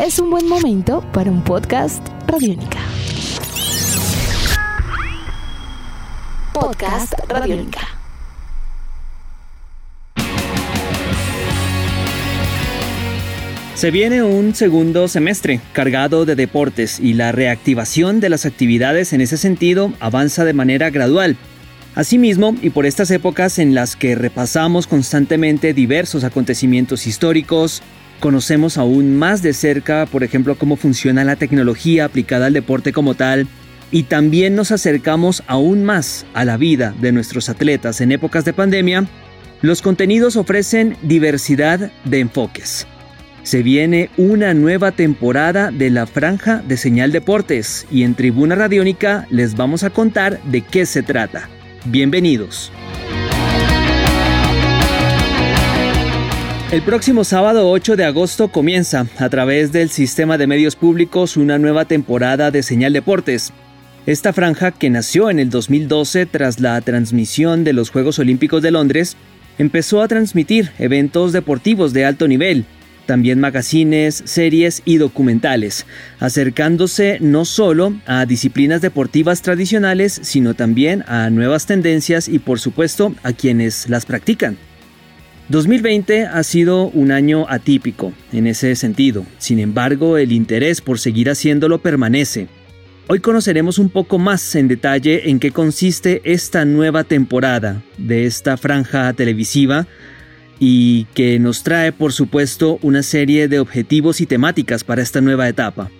es un buen momento para un podcast Radiónica. Podcast Radiónica. Se viene un segundo semestre cargado de deportes y la reactivación de las actividades en ese sentido avanza de manera gradual. Asimismo, y por estas épocas en las que repasamos constantemente diversos acontecimientos históricos, conocemos aún más de cerca, por ejemplo, cómo funciona la tecnología aplicada al deporte como tal, y también nos acercamos aún más a la vida de nuestros atletas en épocas de pandemia, los contenidos ofrecen diversidad de enfoques. Se viene una nueva temporada de la franja de señal deportes y en Tribuna Radiónica les vamos a contar de qué se trata. Bienvenidos. El próximo sábado 8 de agosto comienza, a través del sistema de medios públicos, una nueva temporada de Señal Deportes. Esta franja, que nació en el 2012 tras la transmisión de los Juegos Olímpicos de Londres, empezó a transmitir eventos deportivos de alto nivel, también magazines, series y documentales, acercándose no solo a disciplinas deportivas tradicionales, sino también a nuevas tendencias y por supuesto a quienes las practican. 2020 ha sido un año atípico en ese sentido, sin embargo el interés por seguir haciéndolo permanece. Hoy conoceremos un poco más en detalle en qué consiste esta nueva temporada de esta franja televisiva y que nos trae por supuesto una serie de objetivos y temáticas para esta nueva etapa.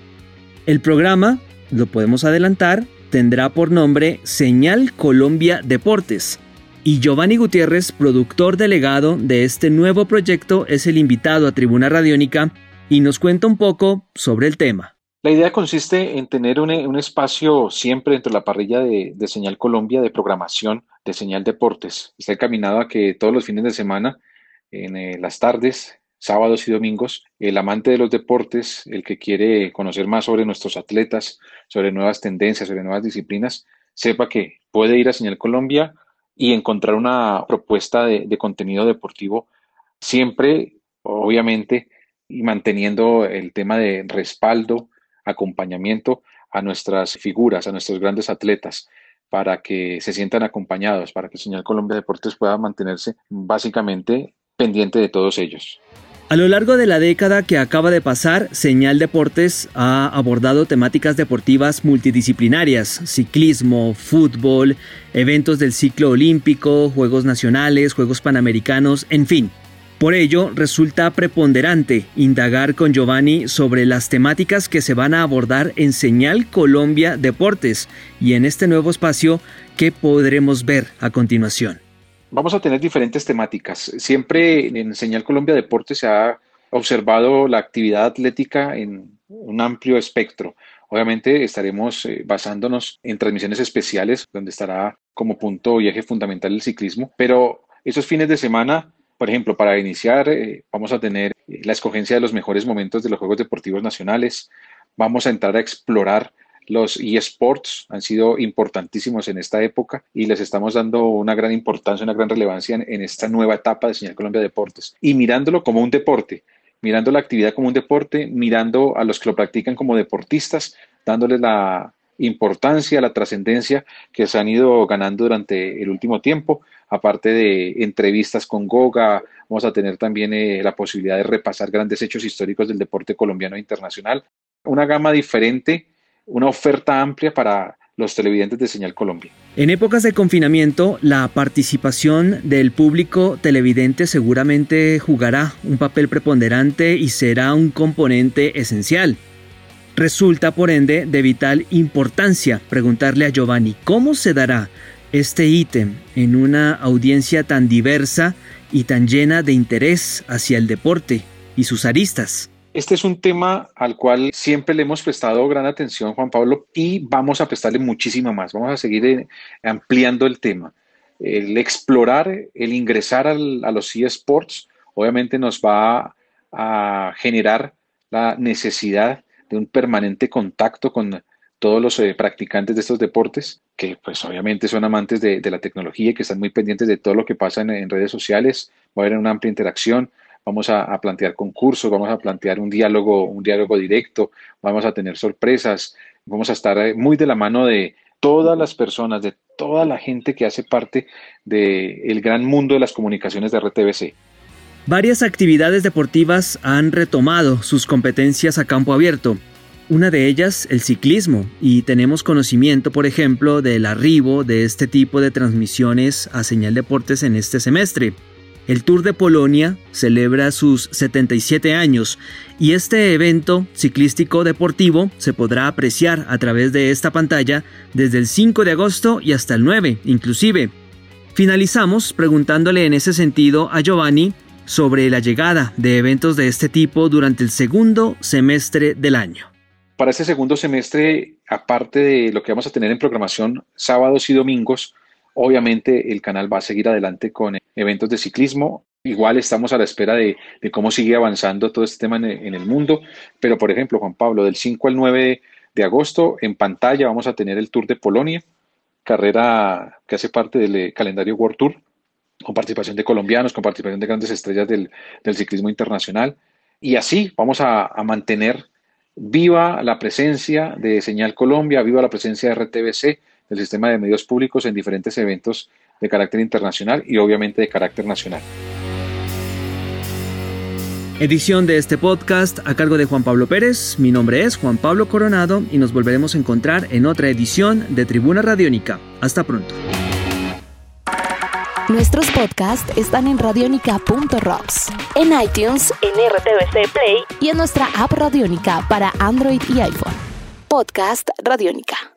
El programa, lo podemos adelantar, tendrá por nombre Señal Colombia Deportes y Giovanni Gutiérrez, productor delegado de este nuevo proyecto, es el invitado a Tribuna Radiónica y nos cuenta un poco sobre el tema. La idea consiste en tener un, espacio siempre dentro de la parrilla de, de, Señal Colombia de programación de Señal Deportes. Está encaminado a que todos los fines de semana en eh, las tardes, sábados y domingos, el amante de los deportes, el que quiere conocer más sobre nuestros atletas, sobre nuevas tendencias, sobre nuevas disciplinas, sepa que puede ir a Señal Colombia y encontrar una propuesta de, contenido deportivo siempre, obviamente, y manteniendo el tema de respaldo, acompañamiento a nuestras figuras, a nuestros grandes atletas, para que se sientan acompañados, para que Señal Colombia Deportes pueda mantenerse básicamente pendiente de todos ellos. A lo largo de la década que acaba de pasar, Señal Deportes ha abordado temáticas deportivas multidisciplinarias, ciclismo, fútbol, eventos del ciclo olímpico, Juegos Nacionales, Juegos Panamericanos, en fin. Por ello, resulta preponderante indagar con Giovanni sobre las temáticas que se van a abordar en Señal Colombia Deportes y en este nuevo espacio que podremos ver a continuación. Vamos a tener diferentes temáticas. Siempre en Señal Colombia Deportes se ha observado la actividad atlética en un amplio espectro. Obviamente estaremos eh, basándonos en transmisiones especiales donde estará como punto y eje fundamental el ciclismo, pero esos fines de semana, por ejemplo, para iniciar eh, vamos a tener eh, la escogencia de los mejores momentos de los Juegos Deportivos Nacionales, vamos a entrar a explorar los eSports han sido importantísimos en esta época y les estamos dando una gran importancia, una gran relevancia en, esta nueva etapa de Señal Colombia Deportes. Y mirándolo como un deporte, mirando la actividad como un deporte, mirando a los que lo practican como deportistas, dándoles la importancia, la trascendencia que se han ido ganando durante el último tiempo, aparte de entrevistas con Goga, vamos a tener también eh, la posibilidad de repasar grandes hechos históricos del deporte colombiano e internacional, una gama diferente una oferta amplia para los televidentes de Señal Colombia. En épocas de confinamiento, la participación del público televidente seguramente jugará un papel preponderante y será un componente esencial. Resulta, por ende, de vital importancia preguntarle a Giovanni cómo se dará este ítem en una audiencia tan diversa y tan llena de interés hacia el deporte y sus aristas. Este es un tema al cual siempre le hemos prestado gran atención, Juan Pablo, y vamos a prestarle muchísima más. Vamos a seguir eh, ampliando el tema. El explorar, el ingresar a los eSports, obviamente nos va a generar la necesidad de un permanente contacto con todos los eh, practicantes de estos deportes, que pues obviamente son amantes de, la tecnología y que están muy pendientes de todo lo que pasa en, en redes sociales. Va a haber una amplia interacción, vamos a, plantear concursos, vamos a plantear un diálogo, un diálogo directo, vamos a tener sorpresas, vamos a estar eh, muy de la mano de todas las personas, de toda la gente que hace parte del gran mundo de las comunicaciones de RTBC. Varias actividades deportivas han retomado sus competencias a campo abierto. Una de ellas, el ciclismo, y tenemos conocimiento, por ejemplo, del arribo de este tipo de transmisiones a Señal Deportes en este semestre. El Tour de Polonia celebra sus 77 años y este evento ciclístico deportivo se podrá apreciar a través de esta pantalla desde el 5 de agosto y hasta el 9 inclusive. Finalizamos preguntándole en ese sentido a Giovanni sobre la llegada de eventos de este tipo durante el segundo semestre del año. Para este segundo semestre, aparte de lo que vamos a tener en programación sábados y domingos, obviamente el canal va a seguir adelante con eventos de ciclismo. Igual estamos a la espera de, cómo sigue avanzando todo este tema en, el mundo. Pero, por ejemplo, Juan Pablo, del 5 al 9 de agosto, en pantalla vamos a tener el Tour de Polonia, carrera que hace parte del eh, calendario World Tour con participación de colombianos, con participación de grandes estrellas del, ciclismo internacional. Y así vamos a, mantener viva la presencia de Señal Colombia, viva la presencia de RTBC, del sistema de medios públicos en diferentes eventos de carácter internacional y obviamente de carácter nacional. Edición de este podcast a cargo de Juan Pablo Pérez. Mi nombre es Juan Pablo Coronado y nos volveremos a encontrar en otra edición de Tribuna Radiónica. Hasta pronto. Nuestros podcasts están en radionica.rocks, en iTunes, en RTVC Play y en nuestra app Radionica para Android y iPhone. Podcast Radionica.